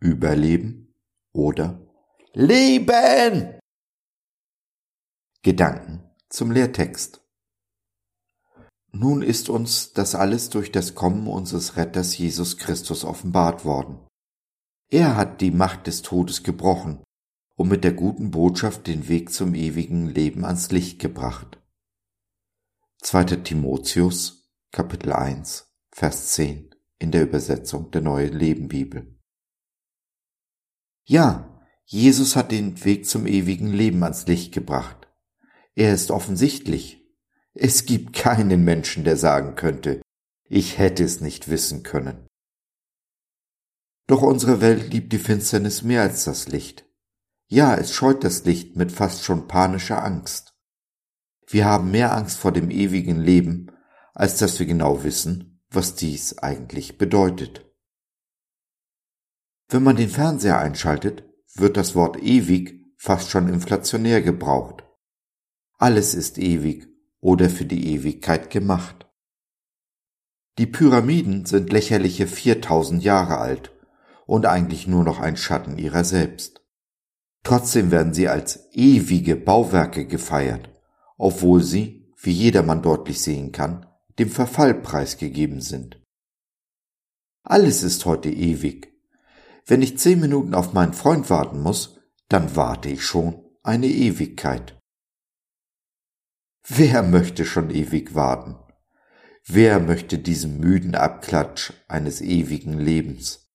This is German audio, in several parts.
überleben oder Leben. Gedanken zum Lehrtext. Nun ist uns das alles durch das Kommen unseres Retters Jesus Christus offenbart worden. Er hat die Macht des Todes gebrochen und mit der guten Botschaft den Weg zum ewigen Leben ans Licht gebracht. 2. Timotheus, Kapitel 1, Vers 10 in der Übersetzung der Neue Leben Bibel. Ja, Jesus hat den Weg zum ewigen Leben ans Licht gebracht. Er ist offensichtlich. Es gibt keinen Menschen, der sagen könnte, ich hätte es nicht wissen können. Doch unsere Welt liebt die Finsternis mehr als das Licht. Ja, es scheut das Licht mit fast schon panischer Angst. Wir haben mehr Angst vor dem ewigen Leben, als dass wir genau wissen, was dies eigentlich bedeutet. Wenn man den Fernseher einschaltet, wird das Wort ewig fast schon inflationär gebraucht. Alles ist ewig oder für die Ewigkeit gemacht. Die Pyramiden sind lächerliche 4000 Jahre alt und eigentlich nur noch ein Schatten ihrer selbst. Trotzdem werden sie als ewige Bauwerke gefeiert, obwohl sie, wie jedermann deutlich sehen kann, dem Verfall preisgegeben sind. Alles ist heute ewig. Wenn ich zehn Minuten auf meinen Freund warten muss, dann warte ich schon eine Ewigkeit. Wer möchte schon ewig warten? Wer möchte diesen müden Abklatsch eines ewigen Lebens?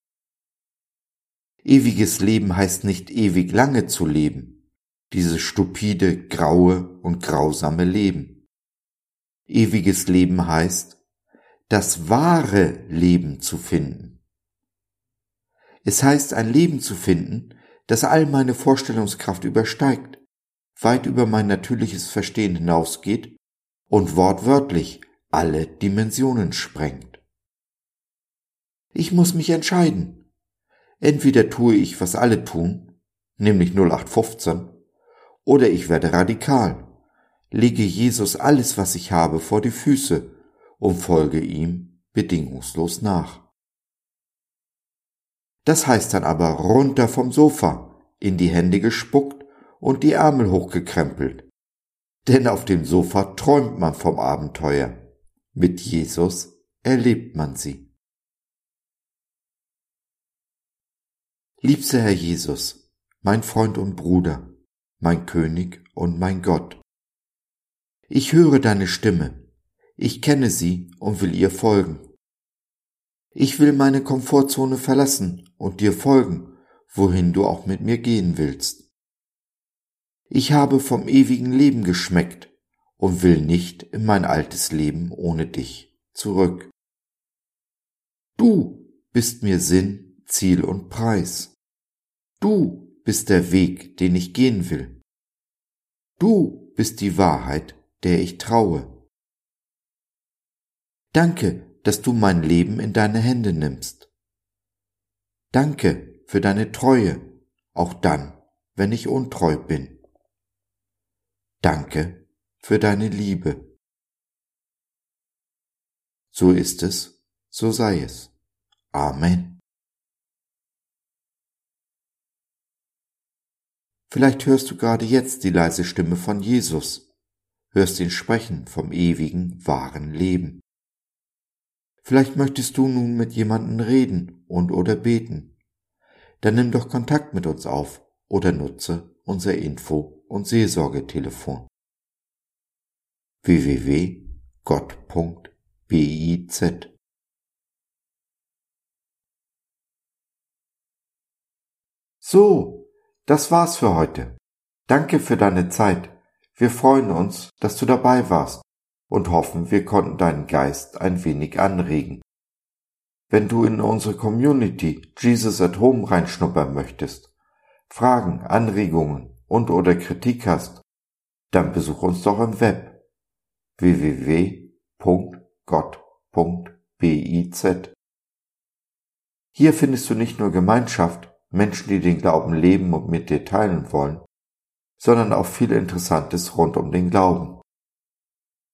Ewiges Leben heißt nicht ewig lange zu leben, dieses stupide, graue und grausame Leben. Ewiges Leben heißt, das wahre Leben zu finden. Es heißt, ein Leben zu finden, das all meine Vorstellungskraft übersteigt, weit über mein natürliches Verstehen hinausgeht und wortwörtlich alle Dimensionen sprengt. Ich muss mich entscheiden, Entweder tue ich, was alle tun, nämlich 0815, oder ich werde radikal, lege Jesus alles, was ich habe, vor die Füße und folge ihm bedingungslos nach. Das heißt dann aber runter vom Sofa, in die Hände gespuckt und die Ärmel hochgekrempelt. Denn auf dem Sofa träumt man vom Abenteuer. Mit Jesus erlebt man sie. Liebster Herr Jesus, mein Freund und Bruder, mein König und mein Gott. Ich höre deine Stimme, ich kenne sie und will ihr folgen. Ich will meine Komfortzone verlassen und dir folgen, wohin du auch mit mir gehen willst. Ich habe vom ewigen Leben geschmeckt und will nicht in mein altes Leben ohne dich zurück. Du bist mir Sinn, Ziel und Preis. Du bist der Weg, den ich gehen will. Du bist die Wahrheit, der ich traue. Danke, dass du mein Leben in deine Hände nimmst. Danke für deine Treue, auch dann, wenn ich untreu bin. Danke für deine Liebe. So ist es, so sei es. Amen. Vielleicht hörst du gerade jetzt die leise Stimme von Jesus, hörst ihn sprechen vom ewigen, wahren Leben. Vielleicht möchtest du nun mit jemandem reden und oder beten. Dann nimm doch Kontakt mit uns auf oder nutze unser Info- und Seelsorgetelefon www.gott.biz So, das war's für heute. Danke für deine Zeit. Wir freuen uns, dass du dabei warst und hoffen, wir konnten deinen Geist ein wenig anregen. Wenn du in unsere Community Jesus at Home reinschnuppern möchtest, Fragen, Anregungen und oder Kritik hast, dann besuch uns doch im Web www.gott.biz. Hier findest du nicht nur Gemeinschaft, Menschen, die den Glauben leben und mit dir teilen wollen, sondern auch viel Interessantes rund um den Glauben.